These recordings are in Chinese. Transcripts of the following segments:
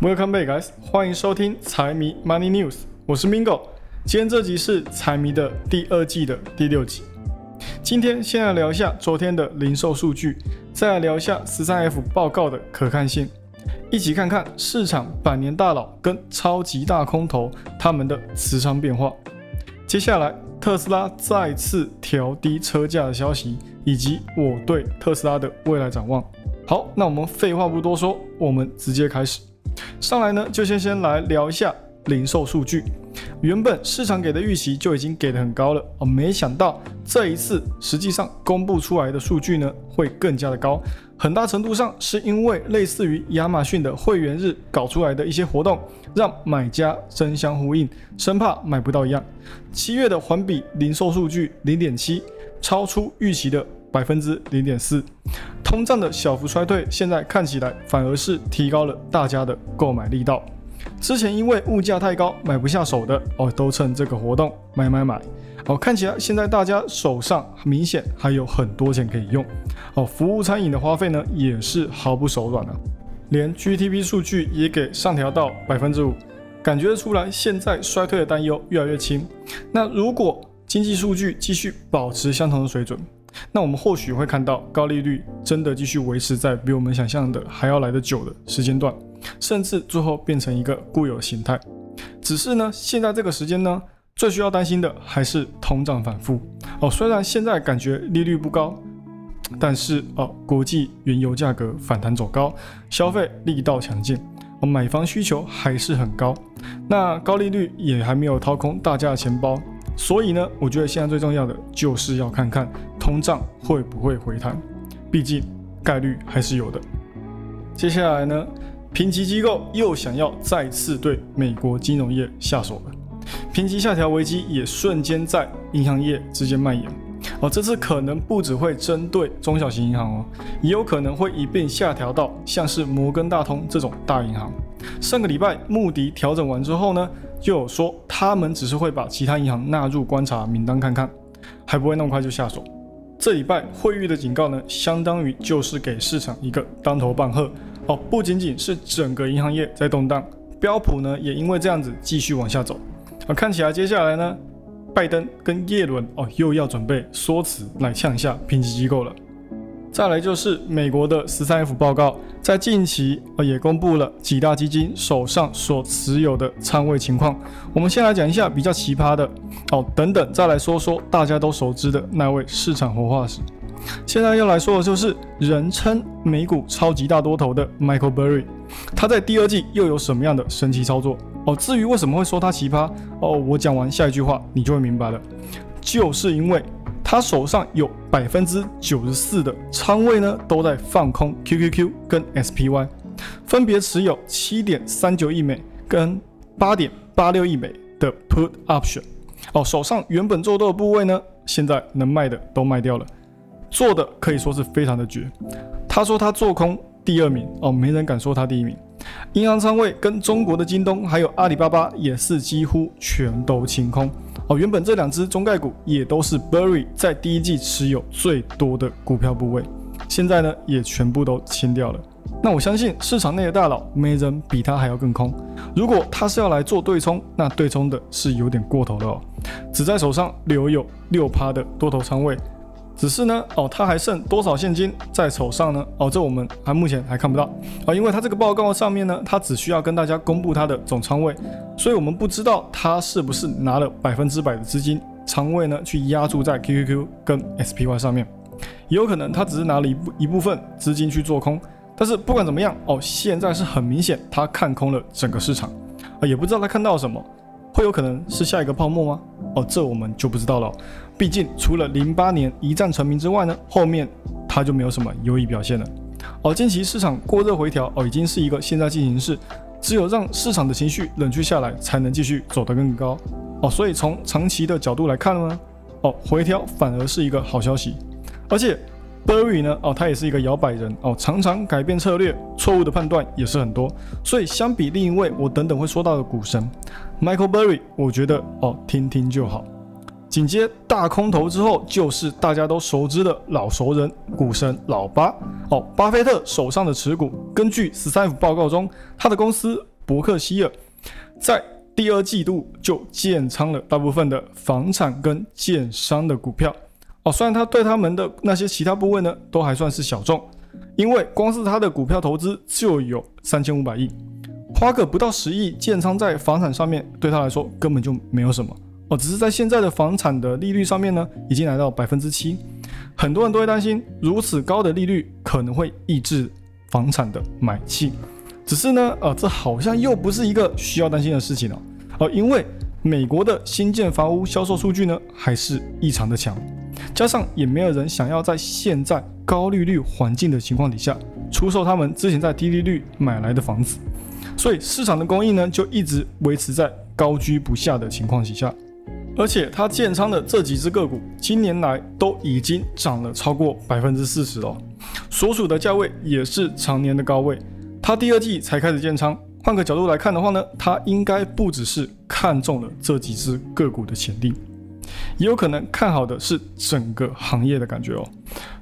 Welcome back, guys！欢迎收听财迷 Money News，我是 Mingo。今天这集是财迷的第二季的第六集。今天先来聊一下昨天的零售数据，再来聊一下十三 F 报告的可看性，一起看看市场百年大佬跟超级大空头他们的持仓变化。接下来，特斯拉再次调低车价的消息，以及我对特斯拉的未来展望。好，那我们废话不多说，我们直接开始。上来呢，就先先来聊一下零售数据。原本市场给的预期就已经给的很高了哦，没想到这一次实际上公布出来的数据呢，会更加的高。很大程度上是因为类似于亚马逊的会员日搞出来的一些活动，让买家争相呼应，生怕买不到一样。七月的环比零售数据零点七，超出预期的。百分之零点四，通胀的小幅衰退，现在看起来反而是提高了大家的购买力道。之前因为物价太高买不下手的哦，都趁这个活动买买买。哦，看起来现在大家手上明显还有很多钱可以用。哦，服务餐饮的花费呢也是毫不手软啊，连 GTP 数据也给上调到百分之五，感觉得出来现在衰退的担忧越来越轻。那如果经济数据继续保持相同的水准，那我们或许会看到高利率真的继续维持在比我们想象的还要来得久的时间段，甚至最后变成一个固有形态。只是呢，现在这个时间呢，最需要担心的还是通胀反复哦。虽然现在感觉利率不高，但是哦，国际原油价格反弹走高，消费力道强劲，买房需求还是很高。那高利率也还没有掏空大家的钱包。所以呢，我觉得现在最重要的就是要看看通胀会不会回弹，毕竟概率还是有的。接下来呢，评级机构又想要再次对美国金融业下手了，评级下调危机也瞬间在银行业之间蔓延。哦，这次可能不只会针对中小型银行哦，也有可能会一并下调到像是摩根大通这种大银行。上个礼拜穆迪调整完之后呢？就有说他们只是会把其他银行纳入观察名单看看，还不会那么快就下手。这礼拜会议的警告呢，相当于就是给市场一个当头棒喝哦。不仅仅是整个银行业在动荡，标普呢也因为这样子继续往下走。啊，看起来接下来呢，拜登跟耶伦哦又要准备说辞来呛下评级机构了。再来就是美国的十三 F 报告，在近期呃也公布了几大基金手上所持有的仓位情况。我们先来讲一下比较奇葩的哦，等等再来说说大家都熟知的那位市场活化石。现在要来说的就是人称美股超级大多头的 Michael Burry，他在第二季又有什么样的神奇操作哦？至于为什么会说他奇葩哦，我讲完下一句话你就会明白了，就是因为。他手上有百分之九十四的仓位呢，都在放空 QQQ 跟 SPY，分别持有七点三九亿美跟八点八六亿美的 Put Option。哦，手上原本做多的部位呢，现在能卖的都卖掉了，做的可以说是非常的绝。他说他做空第二名，哦，没人敢说他第一名。银行仓位跟中国的京东还有阿里巴巴也是几乎全都清空。哦，原本这两只中概股也都是 Burry 在第一季持有最多的股票部位，现在呢也全部都清掉了。那我相信市场内的大佬没人比他还要更空。如果他是要来做对冲，那对冲的是有点过头了哦，只在手上留有六趴的多头仓位。只是呢，哦，他还剩多少现金在手上呢？哦，这我们还目前还看不到啊，因为他这个报告上面呢，他只需要跟大家公布他的总仓位，所以我们不知道他是不是拿了百分之百的资金仓位呢，去压注在 QQQ 跟 SPY 上面，也有可能他只是拿了一部一部分资金去做空。但是不管怎么样，哦，现在是很明显他看空了整个市场啊，也不知道他看到什么。会有可能是下一个泡沫吗？哦，这我们就不知道了。毕竟除了零八年一战成名之外呢，后面它就没有什么优异表现了。哦，近期市场过热回调，哦，已经是一个现在进行式。只有让市场的情绪冷却下来，才能继续走得更高。哦，所以从长期的角度来看呢，哦，回调反而是一个好消息，而且。Burry 呢？哦，他也是一个摇摆人哦，常常改变策略，错误的判断也是很多。所以相比另一位我等等会说到的股神 Michael Burry，我觉得哦，听听就好。紧接大空头之后，就是大家都熟知的老熟人股神老巴哦，巴菲特手上的持股，根据十三 F 报告中，他的公司伯克希尔在第二季度就建仓了大部分的房产跟建商的股票。哦，虽然他对他们的那些其他部位呢都还算是小众，因为光是他的股票投资就有三千五百亿，花个不到十亿建仓在房产上面，对他来说根本就没有什么。哦，只是在现在的房产的利率上面呢，已经来到百分之七，很多人都会担心，如此高的利率可能会抑制房产的买气。只是呢，呃，这好像又不是一个需要担心的事情哦。哦，因为美国的新建房屋销售数据呢，还是异常的强，加上也没有人想要在现在高利率环境的情况底下出售他们之前在低利率买来的房子，所以市场的供应呢，就一直维持在高居不下的情况底下。而且他建仓的这几只个股，今年来都已经涨了超过百分之四十了，所属的价位也是常年的高位。他第二季才开始建仓，换个角度来看的话呢，他应该不只是看中了这几只个股的潜力，也有可能看好的是整个行业的感觉哦。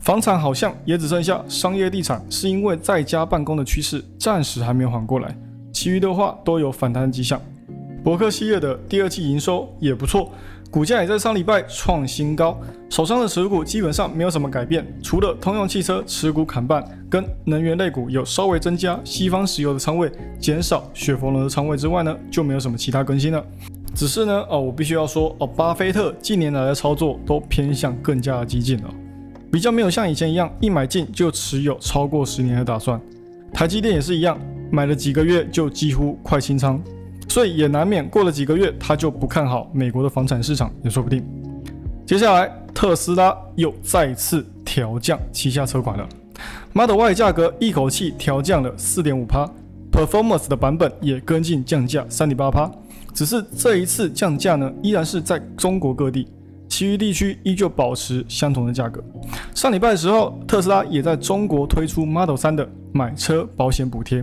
房产好像也只剩下商业地产，是因为在家办公的趋势暂时还没有缓过来，其余的话都有反弹的迹象。伯克希尔的第二季营收也不错，股价也在上礼拜创新高。手上的持股基本上没有什么改变，除了通用汽车持股砍半，跟能源类股有稍微增加西方石油的仓位，减少雪佛龙的仓位之外呢，就没有什么其他更新了。只是呢，哦，我必须要说，哦，巴菲特近年来的操作都偏向更加的激进了，比较没有像以前一样一买进就持有超过十年的打算。台积电也是一样，买了几个月就几乎快清仓。所以也难免过了几个月，他就不看好美国的房产市场也说不定。接下来，特斯拉又再次调降旗下车款了，Model Y 价格一口气调降了四点五趴，Performance 的版本也跟进降价三点八趴。只是这一次降价呢，依然是在中国各地，其余地区依旧保持相同的价格。上礼拜的时候，特斯拉也在中国推出 Model 3的买车保险补贴，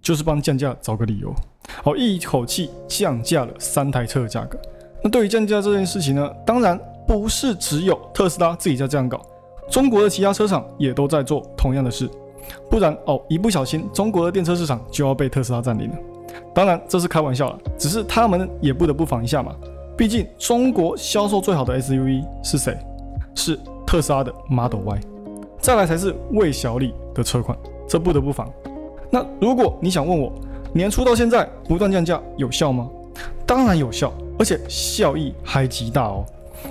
就是帮降价找个理由。好，一口气降价了三台车的价格。那对于降价这件事情呢，当然不是只有特斯拉自己在这样搞，中国的其他车厂也都在做同样的事。不然哦，一不小心，中国的电车市场就要被特斯拉占领了。当然这是开玩笑了，只是他们也不得不防一下嘛。毕竟中国销售最好的 SUV 是谁？是特斯拉的 Model Y，再来才是魏小李的车款，这不得不防。那如果你想问我，年初到现在不断降价有效吗？当然有效，而且效益还极大哦。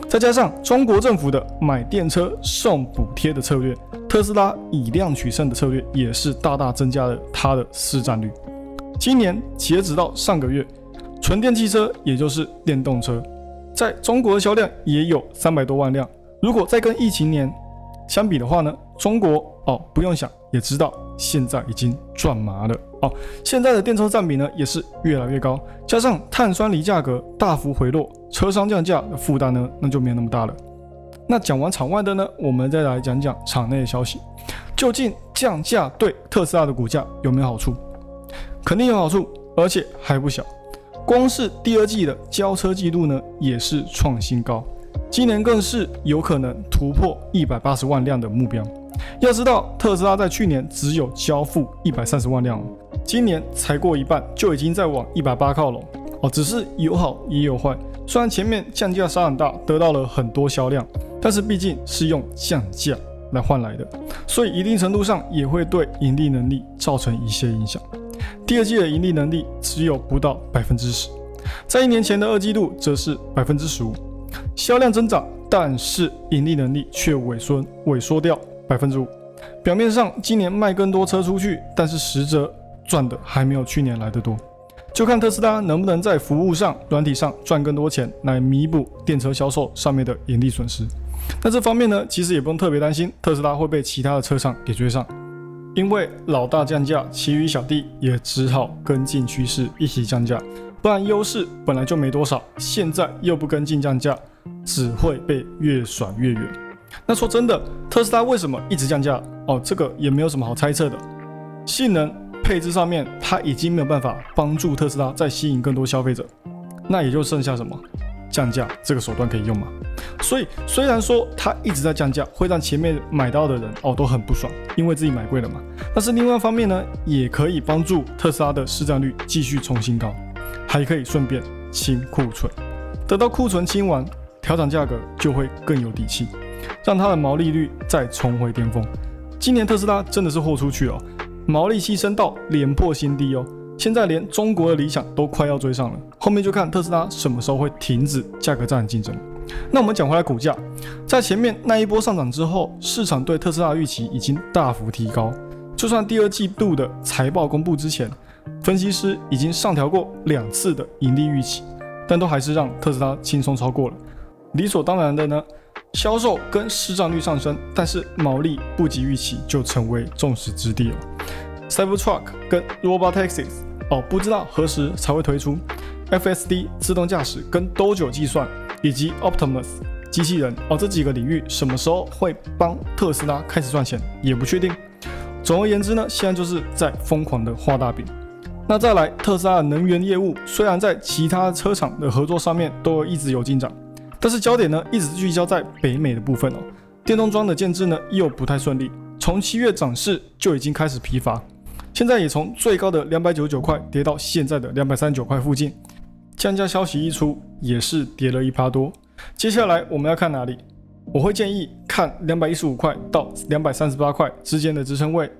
再加上中国政府的买电车送补贴的策略，特斯拉以量取胜的策略也是大大增加了它的市占率。今年截止到上个月，纯电汽车也就是电动车，在中国的销量也有三百多万辆。如果再跟疫情年相比的话呢，中国哦不用想也知道。现在已经赚麻了哦！现在的电车占比呢也是越来越高，加上碳酸锂价格大幅回落，车商降价的负担呢那就没有那么大了。那讲完场外的呢，我们再来讲讲场内的消息。究竟降价对特斯拉的股价有没有好处？肯定有好处，而且还不小。光是第二季的交车季度呢也是创新高，今年更是有可能突破一百八十万辆的目标。要知道，特斯拉在去年只有交付一百三十万辆，今年才过一半，就已经在往一百八靠拢哦。只是有好也有坏，虽然前面降价杀很大，得到了很多销量，但是毕竟是用降价来换来的，所以一定程度上也会对盈利能力造成一些影响。第二季的盈利能力只有不到百分之十，在一年前的二季度则是百分之十五，销量增长，但是盈利能力却萎缩萎缩掉。百分之五，表面上今年卖更多车出去，但是实则赚的还没有去年来的多。就看特斯拉能不能在服务上、软体上赚更多钱，来弥补电车销售上面的盈利损失。那这方面呢，其实也不用特别担心，特斯拉会被其他的车厂给追上，因为老大降价，其余小弟也只好跟进趋势一起降价，不然优势本来就没多少，现在又不跟进降价，只会被越甩越远。那说真的，特斯拉为什么一直降价？哦，这个也没有什么好猜测的。性能配置上面，它已经没有办法帮助特斯拉再吸引更多消费者。那也就剩下什么？降价这个手段可以用吗？所以虽然说它一直在降价，会让前面买到的人哦都很不爽，因为自己买贵了嘛。但是另外一方面呢，也可以帮助特斯拉的市占率继续冲新高，还可以顺便清库存。得到库存清完，调整价格就会更有底气，让它的毛利率再重回巅峰。今年特斯拉真的是豁出去了，毛利牺牲到连破新低哦。现在连中国的理想都快要追上了，后面就看特斯拉什么时候会停止价格战的竞争。那我们讲回来，股价在前面那一波上涨之后，市场对特斯拉预期已经大幅提高。就算第二季度的财报公布之前，分析师已经上调过两次的盈利预期，但都还是让特斯拉轻松超过了。理所当然的呢，销售跟市占率上升，但是毛利不及预期，就成为众矢之的了。Cybertruck 跟 Robotaxis。哦，不知道何时才会推出 FSD 自动驾驶跟 Dojo 计算以及 Optimus 机器人哦，这几个领域什么时候会帮特斯拉开始赚钱也不确定。总而言之呢，现在就是在疯狂的画大饼。那再来，特斯拉的能源业务虽然在其他车厂的合作上面都一直有进展，但是焦点呢一直聚焦在北美的部分哦。电动桩的建制呢又不太顺利，从七月涨势就已经开始疲乏。现在也从最高的两百九十九块跌到现在的两百三十九块附近，降价消息一出，也是跌了一趴多。接下来我们要看哪里？我会建议看两百一十五块到两百三十八块之间的支撑位，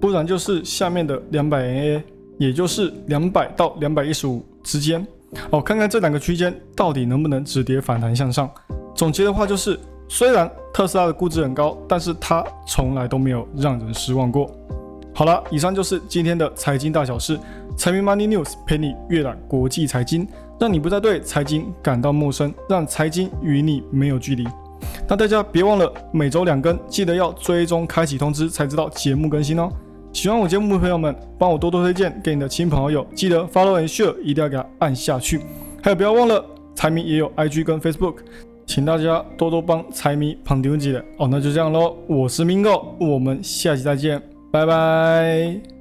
不然就是下面的两百 N A，也就是两百到两百一十五之间。哦，看看这两个区间到底能不能止跌反弹向上。总结的话就是，虽然特斯拉的估值很高，但是它从来都没有让人失望过。好了，以上就是今天的财经大小事。财迷 Money News 陪你阅览国际财经，让你不再对财经感到陌生，让财经与你没有距离。那大家别忘了每周两更，记得要追踪开启通知，才知道节目更新哦。喜欢我节目的朋友们，帮我多多推荐给你的亲朋好友，记得 Follow and Share，一定要给它按下去。还有不要忘了，财迷也有 IG 跟 Facebook，请大家多多帮财迷捧丢几的哦。那就这样喽，我是 Mingo，我们下期再见。拜拜。